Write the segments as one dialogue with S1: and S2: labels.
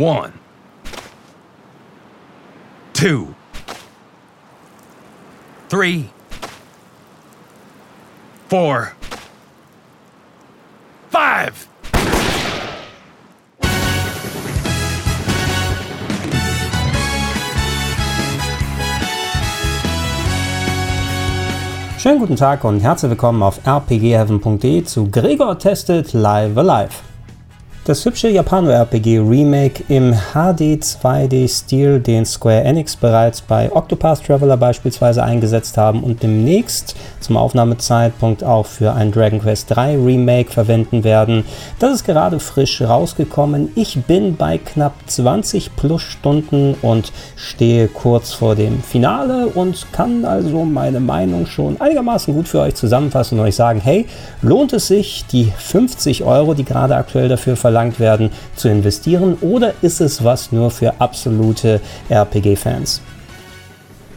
S1: One, two, three, four, five.
S2: Schönen guten Tag und herzlich willkommen auf rpgheaven.de zu Gregor Tested Live Alive. Das hübsche Japano-RPG-Remake im HD-2D-Stil, den Square Enix bereits bei Octopath Traveler beispielsweise eingesetzt haben und demnächst zum Aufnahmezeitpunkt auch für ein Dragon Quest 3 Remake verwenden werden. Das ist gerade frisch rausgekommen. Ich bin bei knapp 20 plus Stunden und stehe kurz vor dem Finale und kann also meine Meinung schon einigermaßen gut für euch zusammenfassen und euch sagen, hey, lohnt es sich, die 50 Euro, die gerade aktuell dafür verlangt verlangt werden, zu investieren oder ist es was nur für absolute RPG-Fans?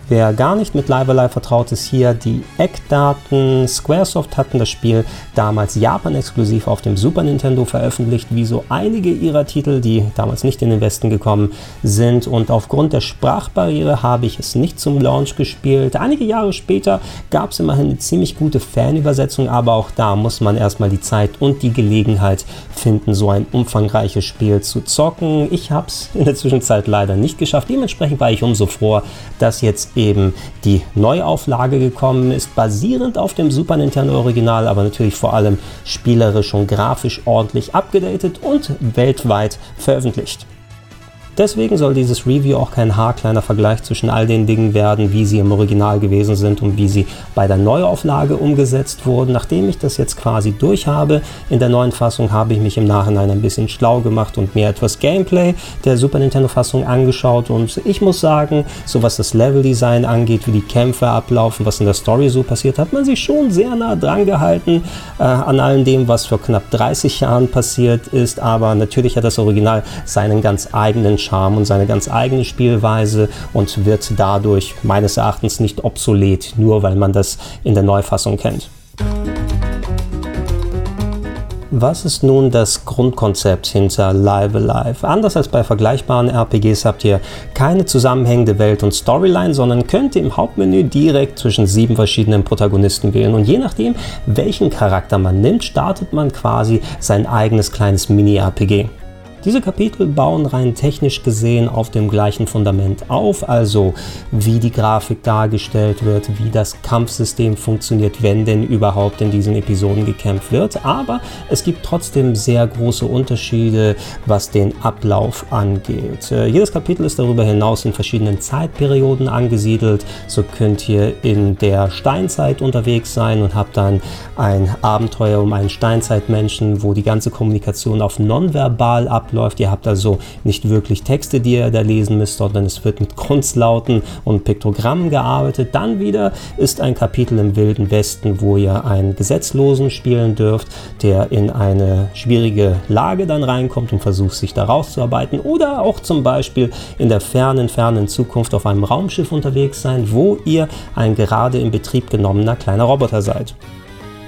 S2: Wer gar nicht mit Live Alive vertraut ist, hier die Eckdaten. Squaresoft hatten das Spiel damals Japan-exklusiv auf dem Super Nintendo veröffentlicht, wie so einige ihrer Titel, die damals nicht in den Westen gekommen sind. Und aufgrund der Sprachbarriere habe ich es nicht zum Launch gespielt. Einige Jahre später gab es immerhin eine ziemlich gute Fanübersetzung, aber auch da muss man erstmal die Zeit und die Gelegenheit finden, so ein umfangreiches Spiel zu zocken. Ich habe es in der Zwischenzeit leider nicht geschafft. Dementsprechend war ich umso froher, dass jetzt eben die Neuauflage gekommen ist, basierend auf dem Super Nintendo Original, aber natürlich vor allem spielerisch und grafisch ordentlich abgedatet und weltweit veröffentlicht. Deswegen soll dieses Review auch kein haarkleiner Vergleich zwischen all den Dingen werden, wie sie im Original gewesen sind und wie sie bei der Neuauflage umgesetzt wurden. Nachdem ich das jetzt quasi durch habe, in der neuen Fassung habe ich mich im Nachhinein ein bisschen schlau gemacht und mir etwas Gameplay der Super Nintendo Fassung angeschaut und ich muss sagen, so was das Leveldesign angeht, wie die Kämpfe ablaufen, was in der Story so passiert, hat man sich schon sehr nah dran gehalten äh, an allem dem, was vor knapp 30 Jahren passiert ist, aber natürlich hat das Original seinen ganz eigenen Charme und seine ganz eigene Spielweise und wird dadurch meines Erachtens nicht obsolet, nur weil man das in der Neufassung kennt. Was ist nun das Grundkonzept hinter Live Alive? Anders als bei vergleichbaren RPGs habt ihr keine zusammenhängende Welt und Storyline, sondern könnt im Hauptmenü direkt zwischen sieben verschiedenen Protagonisten wählen. Und je nachdem, welchen Charakter man nimmt, startet man quasi sein eigenes kleines Mini-RPG. Diese Kapitel bauen rein technisch gesehen auf dem gleichen Fundament auf, also wie die Grafik dargestellt wird, wie das Kampfsystem funktioniert, wenn denn überhaupt in diesen Episoden gekämpft wird. Aber es gibt trotzdem sehr große Unterschiede, was den Ablauf angeht. Äh, jedes Kapitel ist darüber hinaus in verschiedenen Zeitperioden angesiedelt. So könnt ihr in der Steinzeit unterwegs sein und habt dann ein Abenteuer um einen Steinzeitmenschen, wo die ganze Kommunikation auf nonverbal abläuft abläuft. Ihr habt also nicht wirklich Texte, die ihr da lesen müsst, sondern es wird mit Grundslauten und Piktogrammen gearbeitet. Dann wieder ist ein Kapitel im Wilden Westen, wo ihr einen Gesetzlosen spielen dürft, der in eine schwierige Lage dann reinkommt und versucht, sich da rauszuarbeiten. Oder auch zum Beispiel in der fernen, fernen Zukunft auf einem Raumschiff unterwegs sein, wo ihr ein gerade in Betrieb genommener kleiner Roboter seid.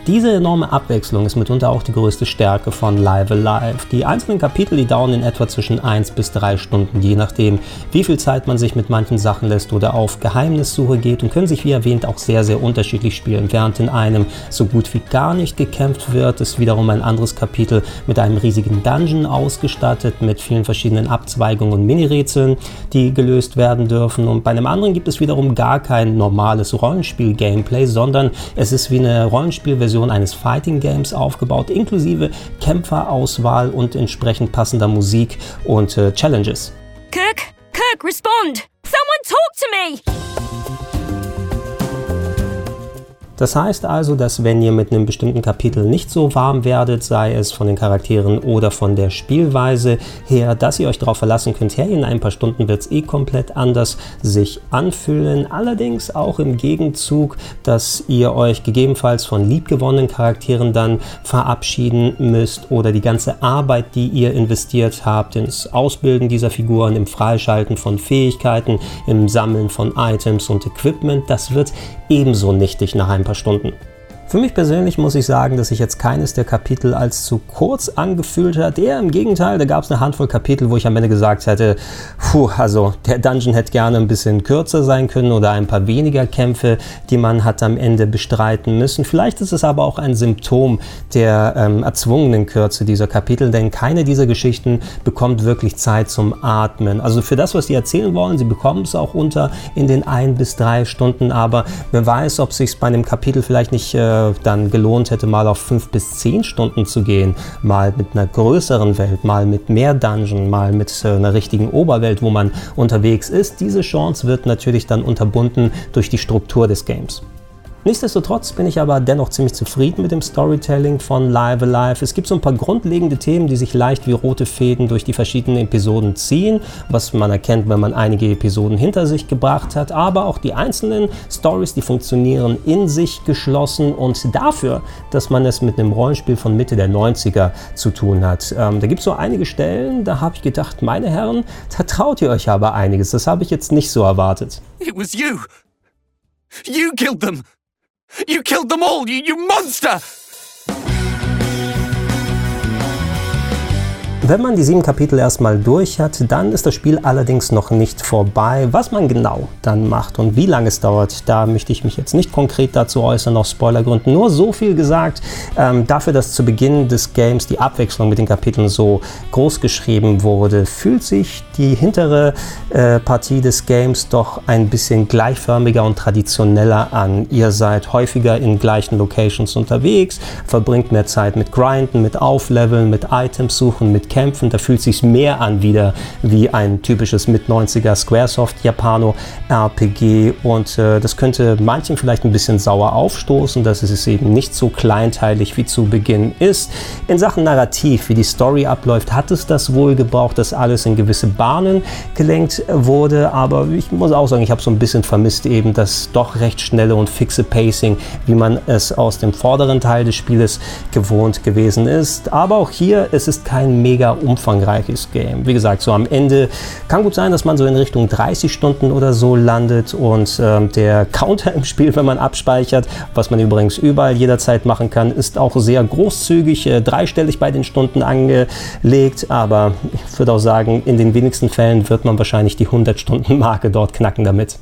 S2: Diese enorme Abwechslung ist mitunter auch die größte Stärke von Live Alive. Die einzelnen Kapitel, die dauern in etwa zwischen 1 bis 3 Stunden, je nachdem, wie viel Zeit man sich mit manchen Sachen lässt oder auf Geheimnissuche geht und können sich wie erwähnt auch sehr, sehr unterschiedlich spielen. Während in einem so gut wie gar nicht gekämpft wird, ist wiederum ein anderes Kapitel mit einem riesigen Dungeon ausgestattet, mit vielen verschiedenen Abzweigungen und Mini-Rätseln, die gelöst werden dürfen. Und bei einem anderen gibt es wiederum gar kein normales Rollenspiel-Gameplay, sondern es ist wie eine Rollenspielversion Version eines Fighting Games aufgebaut, inklusive Kämpferauswahl und entsprechend passender Musik und äh, Challenges.
S3: Kirk, Kirk, respond! Someone talk to me!
S2: Das heißt also, dass wenn ihr mit einem bestimmten Kapitel nicht so warm werdet, sei es von den Charakteren oder von der Spielweise her, dass ihr euch darauf verlassen könnt, hey, in ein paar Stunden wird es eh komplett anders sich anfühlen. Allerdings auch im Gegenzug, dass ihr euch gegebenenfalls von liebgewonnenen Charakteren dann verabschieden müsst oder die ganze Arbeit, die ihr investiert habt ins Ausbilden dieser Figuren, im Freischalten von Fähigkeiten, im Sammeln von Items und Equipment, das wird ebenso nichtig nach einem paar Stunden. Für mich persönlich muss ich sagen, dass sich jetzt keines der Kapitel als zu kurz angefühlt hat. Eher im Gegenteil, da gab es eine Handvoll Kapitel, wo ich am Ende gesagt hätte, puh, also der Dungeon hätte gerne ein bisschen kürzer sein können oder ein paar weniger Kämpfe, die man hat am Ende bestreiten müssen. Vielleicht ist es aber auch ein Symptom der ähm, erzwungenen Kürze dieser Kapitel, denn keine dieser Geschichten bekommt wirklich Zeit zum Atmen. Also für das, was die erzählen wollen, sie bekommen es auch unter in den ein bis drei Stunden, aber wer weiß, ob sich bei einem Kapitel vielleicht nicht äh, dann gelohnt hätte, mal auf fünf bis zehn Stunden zu gehen, mal mit einer größeren Welt, mal mit mehr Dungeon, mal mit äh, einer richtigen Oberwelt, wo man unterwegs ist. Diese Chance wird natürlich dann unterbunden durch die Struktur des Games. Nichtsdestotrotz bin ich aber dennoch ziemlich zufrieden mit dem Storytelling von Live Alive. Es gibt so ein paar grundlegende Themen, die sich leicht wie rote Fäden durch die verschiedenen Episoden ziehen, was man erkennt, wenn man einige Episoden hinter sich gebracht hat. Aber auch die einzelnen Stories, die funktionieren in sich geschlossen und dafür, dass man es mit einem Rollenspiel von Mitte der 90er zu tun hat. Ähm, da gibt es so einige Stellen, da habe ich gedacht, meine Herren, da traut ihr euch aber einiges. Das habe ich jetzt nicht so erwartet.
S1: It was you. You killed them. You killed them all, you, you monster!
S2: Wenn man die sieben Kapitel erstmal durch hat, dann ist das Spiel allerdings noch nicht vorbei. Was man genau dann macht und wie lange es dauert, da möchte ich mich jetzt nicht konkret dazu äußern, aus Spoilergründen. Nur so viel gesagt, ähm, dafür, dass zu Beginn des Games die Abwechslung mit den Kapiteln so groß geschrieben wurde, fühlt sich die hintere äh, Partie des Games doch ein bisschen gleichförmiger und traditioneller an. Ihr seid häufiger in gleichen Locations unterwegs, verbringt mehr Zeit mit Grinden, mit Aufleveln, mit Items suchen, mit kämpfen. Da fühlt sich mehr an wieder wie ein typisches mit 90er Squaresoft Japano RPG und äh, das könnte manchen vielleicht ein bisschen sauer aufstoßen, dass es eben nicht so kleinteilig wie zu Beginn ist. In Sachen Narrativ, wie die Story abläuft, hat es das wohl gebraucht, dass alles in gewisse Bahnen gelenkt wurde, aber ich muss auch sagen, ich habe so ein bisschen vermisst eben das doch recht schnelle und fixe Pacing, wie man es aus dem vorderen Teil des Spieles gewohnt gewesen ist. Aber auch hier, es ist kein mega mega umfangreiches Game. Wie gesagt, so am Ende kann gut sein, dass man so in Richtung 30 Stunden oder so landet und ähm, der Counter im Spiel, wenn man abspeichert, was man übrigens überall jederzeit machen kann, ist auch sehr großzügig, äh, dreistellig bei den Stunden angelegt, aber ich würde auch sagen, in den wenigsten Fällen wird man wahrscheinlich die 100 Stunden Marke dort knacken damit.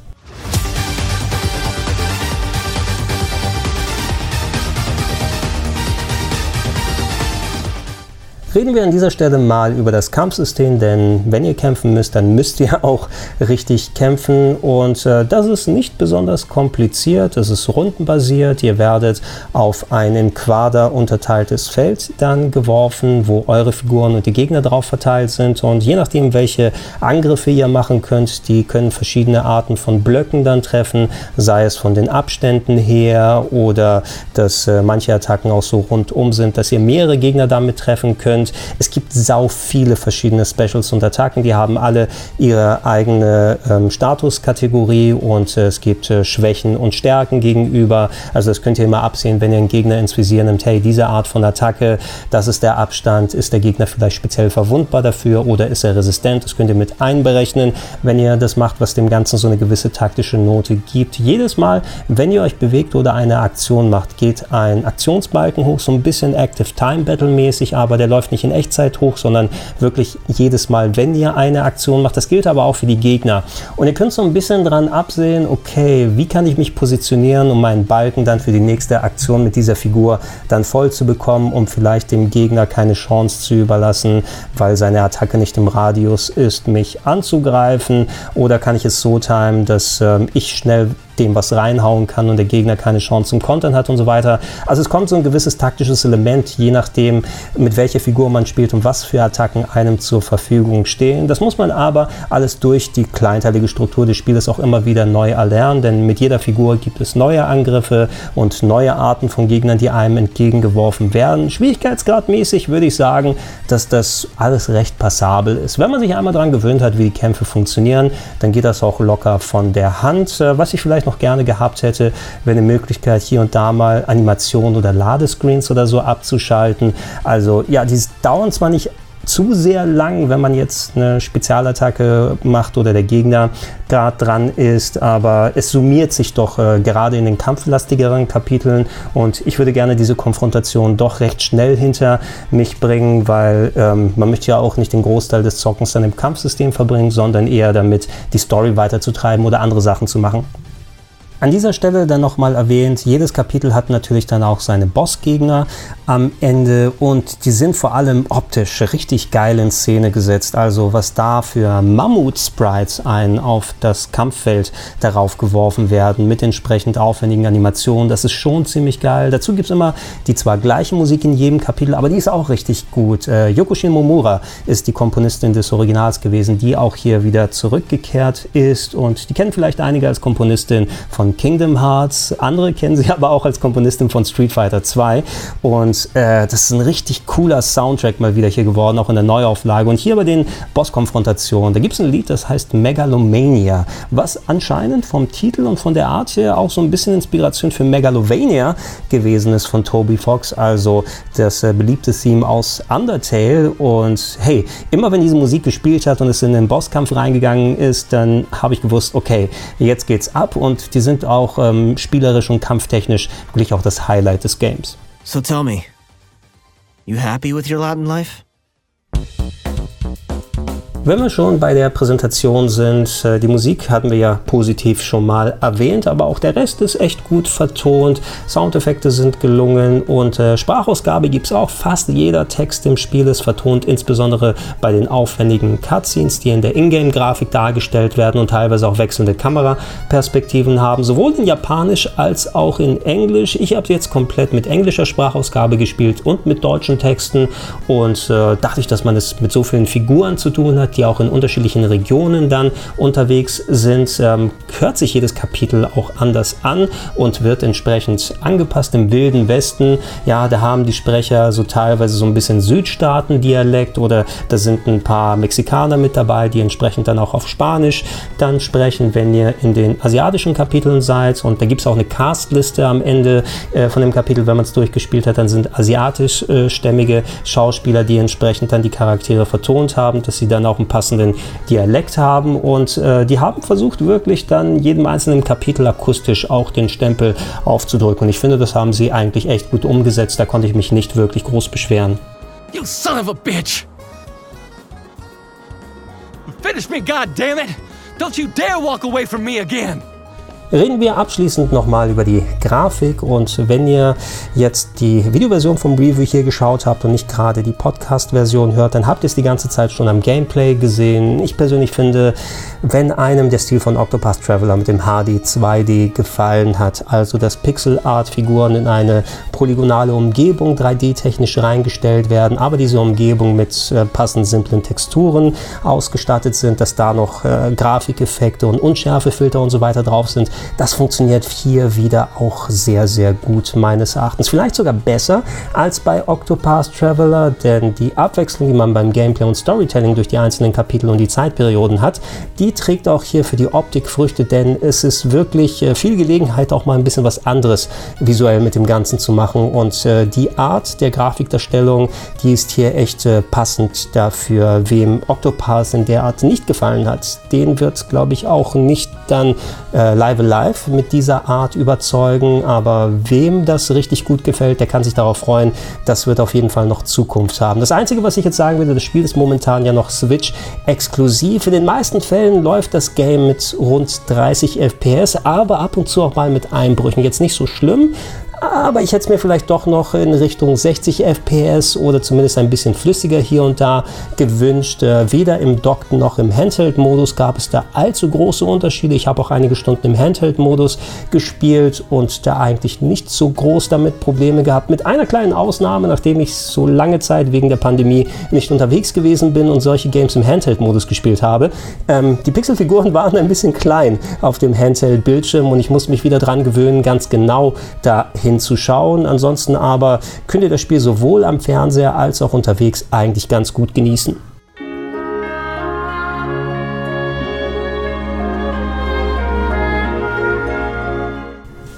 S2: Reden wir an dieser Stelle mal über das Kampfsystem, denn wenn ihr kämpfen müsst, dann müsst ihr auch richtig kämpfen. Und äh, das ist nicht besonders kompliziert, es ist rundenbasiert, ihr werdet auf ein in Quader unterteiltes Feld dann geworfen, wo eure Figuren und die Gegner drauf verteilt sind. Und je nachdem, welche Angriffe ihr machen könnt, die können verschiedene Arten von Blöcken dann treffen, sei es von den Abständen her oder dass äh, manche Attacken auch so rundum sind, dass ihr mehrere Gegner damit treffen könnt und es gibt sau viele verschiedene Specials und Attacken, die haben alle ihre eigene ähm, Statuskategorie und äh, es gibt äh, Schwächen und Stärken gegenüber. Also das könnt ihr immer absehen, wenn ihr einen Gegner ins Visier nimmt, hey, diese Art von Attacke, das ist der Abstand, ist der Gegner vielleicht speziell verwundbar dafür oder ist er resistent? Das könnt ihr mit einberechnen, wenn ihr das macht, was dem Ganzen so eine gewisse taktische Note gibt. Jedes Mal, wenn ihr euch bewegt oder eine Aktion macht, geht ein Aktionsbalken hoch, so ein bisschen Active Time Battle mäßig, aber der läuft nicht in Echtzeit hoch, sondern wirklich jedes Mal, wenn ihr eine Aktion macht. Das gilt aber auch für die Gegner. Und ihr könnt so ein bisschen dran absehen, okay, wie kann ich mich positionieren, um meinen Balken dann für die nächste Aktion mit dieser Figur dann voll zu bekommen, um vielleicht dem Gegner keine Chance zu überlassen, weil seine Attacke nicht im Radius ist, mich anzugreifen. Oder kann ich es so timen, dass äh, ich schnell dem was reinhauen kann und der Gegner keine Chance zum Kontern hat und so weiter. Also es kommt so ein gewisses taktisches Element, je nachdem, mit welcher Figur man spielt und was für Attacken einem zur Verfügung stehen. Das muss man aber alles durch die kleinteilige Struktur des Spieles auch immer wieder neu erlernen, denn mit jeder Figur gibt es neue Angriffe und neue Arten von Gegnern, die einem entgegengeworfen werden. Schwierigkeitsgradmäßig würde ich sagen, dass das alles recht passabel ist. Wenn man sich einmal daran gewöhnt hat, wie die Kämpfe funktionieren, dann geht das auch locker von der Hand. Was ich vielleicht vielleicht noch gerne gehabt hätte, wäre eine Möglichkeit, hier und da mal Animationen oder Ladescreens oder so abzuschalten. Also ja, die dauern zwar nicht zu sehr lang, wenn man jetzt eine Spezialattacke macht oder der Gegner gerade dran ist, aber es summiert sich doch äh, gerade in den kampflastigeren Kapiteln und ich würde gerne diese Konfrontation doch recht schnell hinter mich bringen, weil ähm, man möchte ja auch nicht den Großteil des Zockens dann im Kampfsystem verbringen, sondern eher damit die Story weiterzutreiben oder andere Sachen zu machen. An dieser Stelle dann nochmal erwähnt, jedes Kapitel hat natürlich dann auch seine Bossgegner am Ende und die sind vor allem optisch richtig geil in Szene gesetzt. Also was da für Mammut-Sprites ein auf das Kampffeld darauf geworfen werden mit entsprechend aufwendigen Animationen, das ist schon ziemlich geil. Dazu gibt es immer die zwar gleiche Musik in jedem Kapitel, aber die ist auch richtig gut. Äh, Yokushin Momura ist die Komponistin des Originals gewesen, die auch hier wieder zurückgekehrt ist und die kennen vielleicht einige als Komponistin von Kingdom Hearts. Andere kennen sie aber auch als Komponistin von Street Fighter 2. Und äh, das ist ein richtig cooler Soundtrack mal wieder hier geworden, auch in der Neuauflage. Und hier bei den Bosskonfrontationen, da gibt es ein Lied, das heißt Megalomania, was anscheinend vom Titel und von der Art her auch so ein bisschen Inspiration für Megalovania gewesen ist von Toby Fox, also das äh, beliebte Theme aus Undertale. Und hey, immer wenn diese Musik gespielt hat und es in den Bosskampf reingegangen ist, dann habe ich gewusst, okay, jetzt geht's ab und die sind auch ähm, spielerisch und kampftechnisch wirklich auch das Highlight des Games.
S4: So tell me, you happy with your Latin life?
S2: Wenn wir schon bei der Präsentation sind, äh, die Musik hatten wir ja positiv schon mal erwähnt, aber auch der Rest ist echt gut vertont. Soundeffekte sind gelungen und äh, Sprachausgabe gibt es auch. Fast jeder Text im Spiel ist vertont, insbesondere bei den aufwendigen Cutscenes, die in der Ingame-Grafik dargestellt werden und teilweise auch wechselnde Kameraperspektiven haben, sowohl in Japanisch als auch in Englisch. Ich habe jetzt komplett mit englischer Sprachausgabe gespielt und mit deutschen Texten und äh, dachte ich, dass man es mit so vielen Figuren zu tun hat die auch in unterschiedlichen Regionen dann unterwegs sind, ähm, hört sich jedes Kapitel auch anders an und wird entsprechend angepasst. Im Wilden Westen, ja, da haben die Sprecher so teilweise so ein bisschen Südstaaten-Dialekt oder da sind ein paar Mexikaner mit dabei, die entsprechend dann auch auf Spanisch dann sprechen, wenn ihr in den asiatischen Kapiteln seid. Und da gibt es auch eine Castliste am Ende äh, von dem Kapitel, wenn man es durchgespielt hat, dann sind asiatischstämmige äh, Schauspieler, die entsprechend dann die Charaktere vertont haben, dass sie dann auch einen passenden Dialekt haben und äh, die haben versucht wirklich dann jedem einzelnen Kapitel akustisch auch den Stempel aufzudrücken und ich finde, das haben sie eigentlich echt gut umgesetzt, da konnte ich mich nicht wirklich groß beschweren.
S1: You son of a bitch! Finish me, goddammit! Don't you dare walk away from me again!
S2: Reden wir abschließend nochmal über die Grafik und wenn ihr jetzt die Videoversion vom Review hier geschaut habt und nicht gerade die Podcast-Version hört, dann habt ihr es die ganze Zeit schon am Gameplay gesehen. Ich persönlich finde, wenn einem der Stil von Octopath Traveler mit dem HD 2D gefallen hat, also dass Pixel-Art-Figuren in eine polygonale Umgebung 3D-technisch reingestellt werden, aber diese Umgebung mit äh, passend simplen Texturen ausgestattet sind, dass da noch äh, Grafikeffekte und Unschärfefilter und so weiter drauf sind, das funktioniert hier wieder auch sehr, sehr gut meines Erachtens. Vielleicht sogar besser als bei Octopath Traveler, denn die Abwechslung, die man beim Gameplay und Storytelling durch die einzelnen Kapitel und die Zeitperioden hat, die trägt auch hier für die Optik Früchte, denn es ist wirklich äh, viel Gelegenheit, auch mal ein bisschen was anderes visuell mit dem Ganzen zu machen. Und äh, die Art der Grafikdarstellung, die ist hier echt äh, passend dafür. Wem Octopath in der Art nicht gefallen hat, den wird, glaube ich, auch nicht dann äh, live live mit dieser Art überzeugen. Aber wem das richtig gut gefällt, der kann sich darauf freuen. Das wird auf jeden Fall noch Zukunft haben. Das Einzige, was ich jetzt sagen würde, das Spiel ist momentan ja noch Switch exklusiv. In den meisten Fällen läuft das Game mit rund 30 FPS, aber ab und zu auch mal mit Einbrüchen. Jetzt nicht so schlimm, aber ich hätte es mir vielleicht doch noch in Richtung 60 FPS oder zumindest ein bisschen flüssiger hier und da gewünscht. Äh, weder im Dock noch im Handheld-Modus gab es da allzu große Unterschiede. Ich habe auch einige Stunden im Handheld-Modus gespielt und da eigentlich nicht so groß damit Probleme gehabt. Mit einer kleinen Ausnahme, nachdem ich so lange Zeit wegen der Pandemie nicht unterwegs gewesen bin und solche Games im Handheld-Modus gespielt habe. Ähm, die Pixelfiguren waren ein bisschen klein auf dem Handheld-Bildschirm und ich musste mich wieder dran gewöhnen, ganz genau dahin hinzuschauen. Ansonsten aber könnt ihr das Spiel sowohl am Fernseher als auch unterwegs eigentlich ganz gut genießen.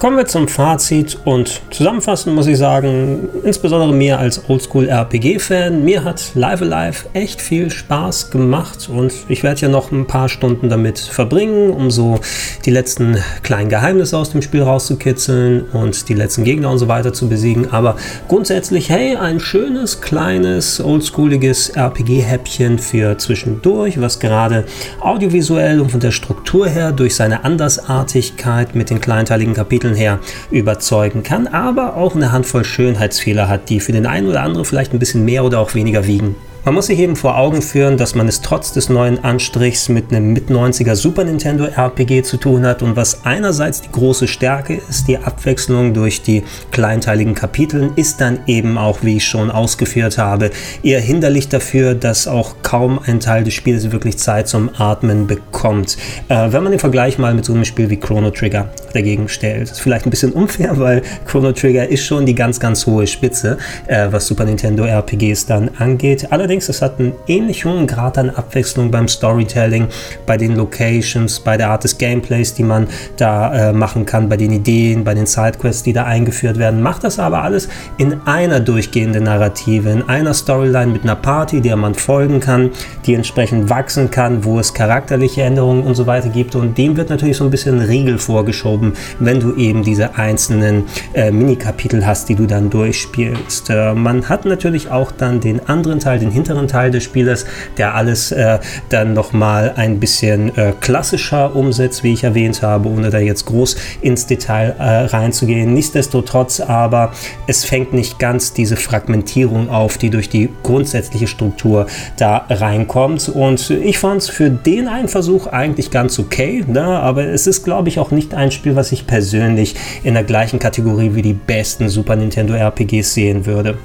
S2: Kommen wir zum Fazit und zusammenfassend muss ich sagen, insbesondere mir als Oldschool-RPG-Fan, mir hat Live Alive echt viel Spaß gemacht und ich werde ja noch ein paar Stunden damit verbringen, um so die letzten kleinen Geheimnisse aus dem Spiel rauszukitzeln und die letzten Gegner und so weiter zu besiegen. Aber grundsätzlich, hey, ein schönes, kleines, oldschooliges RPG-Häppchen für zwischendurch, was gerade audiovisuell und von der Struktur her durch seine Andersartigkeit mit den kleinteiligen Kapiteln Her überzeugen kann, aber auch eine Handvoll Schönheitsfehler hat, die für den einen oder anderen vielleicht ein bisschen mehr oder auch weniger wiegen. Man muss sich eben vor Augen führen, dass man es trotz des neuen Anstrichs mit einem Mit-90er Super Nintendo RPG zu tun hat und was einerseits die große Stärke ist, die Abwechslung durch die kleinteiligen Kapiteln, ist dann eben auch, wie ich schon ausgeführt habe, eher hinderlich dafür, dass auch kaum ein Teil des Spiels wirklich Zeit zum Atmen bekommt. Äh, wenn man den Vergleich mal mit so einem Spiel wie Chrono Trigger dagegen stellt, ist vielleicht ein bisschen unfair, weil Chrono Trigger ist schon die ganz, ganz hohe Spitze, äh, was Super Nintendo RPGs dann angeht. Allerdings Allerdings, es hat einen ähnlich hohen Grad an Abwechslung beim Storytelling, bei den Locations, bei der Art des Gameplays, die man da äh, machen kann, bei den Ideen, bei den Sidequests, die da eingeführt werden. Macht das aber alles in einer durchgehenden Narrative, in einer Storyline mit einer Party, der man folgen kann, die entsprechend wachsen kann, wo es charakterliche Änderungen und so weiter gibt. Und dem wird natürlich so ein bisschen Riegel vorgeschoben, wenn du eben diese einzelnen äh, Mini-Kapitel hast, die du dann durchspielst. Äh, man hat natürlich auch dann den anderen Teil, den hinteren Teil des Spieles, der alles äh, dann nochmal ein bisschen äh, klassischer umsetzt, wie ich erwähnt habe, ohne da jetzt groß ins Detail äh, reinzugehen. Nichtsdestotrotz aber, es fängt nicht ganz diese Fragmentierung auf, die durch die grundsätzliche Struktur da reinkommt. Und ich fand es für den einen Versuch eigentlich ganz okay, ne? aber es ist, glaube ich, auch nicht ein Spiel, was ich persönlich in der gleichen Kategorie wie die besten Super Nintendo RPGs sehen würde.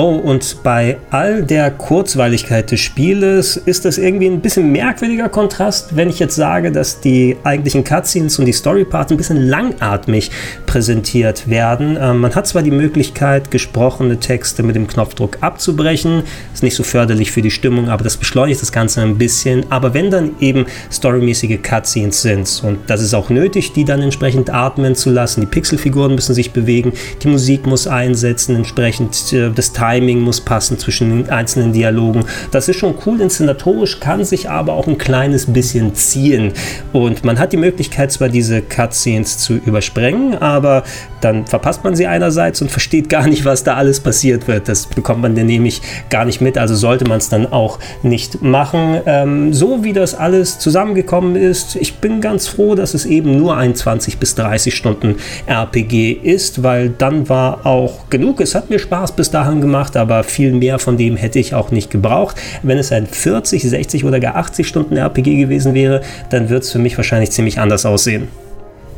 S2: Oh, und bei all der Kurzweiligkeit des Spieles ist das irgendwie ein bisschen merkwürdiger Kontrast, wenn ich jetzt sage, dass die eigentlichen Cutscenes und die Storyparts ein bisschen langatmig präsentiert werden. Ähm, man hat zwar die Möglichkeit, gesprochene Texte mit dem Knopfdruck abzubrechen, ist nicht so förderlich für die Stimmung, aber das beschleunigt das Ganze ein bisschen. Aber wenn dann eben storymäßige Cutscenes sind, und das ist auch nötig, die dann entsprechend atmen zu lassen, die Pixelfiguren müssen sich bewegen, die Musik muss einsetzen, entsprechend äh, das Teil Timing muss passen zwischen den einzelnen Dialogen. Das ist schon cool inszenatorisch, kann sich aber auch ein kleines bisschen ziehen. Und man hat die Möglichkeit, zwar diese Cutscenes zu übersprengen, aber dann verpasst man sie einerseits und versteht gar nicht, was da alles passiert wird. Das bekommt man dann nämlich gar nicht mit, also sollte man es dann auch nicht machen. Ähm, so wie das alles zusammengekommen ist, ich bin ganz froh, dass es eben nur ein 20 bis 30 Stunden RPG ist, weil dann war auch genug. Es hat mir Spaß bis dahin gemacht gemacht, aber viel mehr von dem hätte ich auch nicht gebraucht. Wenn es ein 40, 60 oder gar 80 Stunden RPG gewesen wäre, dann wird es für mich wahrscheinlich ziemlich anders aussehen.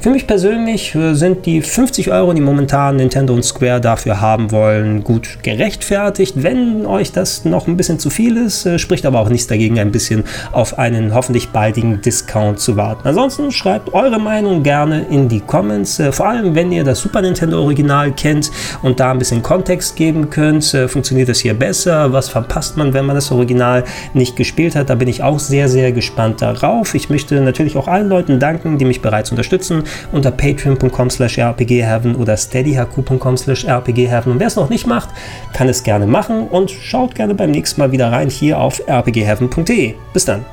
S2: Für mich persönlich äh, sind die 50 Euro, die momentan Nintendo und Square dafür haben wollen, gut gerechtfertigt. Wenn euch das noch ein bisschen zu viel ist, äh, spricht aber auch nichts dagegen, ein bisschen auf einen hoffentlich baldigen Discount zu warten. Ansonsten schreibt eure Meinung gerne in die Comments. Äh, vor allem, wenn ihr das Super Nintendo Original kennt und da ein bisschen Kontext geben könnt, funktioniert das hier besser. Was verpasst man, wenn man das Original nicht gespielt hat? Da bin ich auch sehr, sehr gespannt darauf. Ich möchte natürlich auch allen Leuten danken, die mich bereits unterstützen unter patreon.com slash rpgheaven oder steadyhq.com slash rpgheaven. Und wer es noch nicht macht, kann es gerne machen und schaut gerne beim nächsten Mal wieder rein hier auf rpgheaven.de. Bis dann.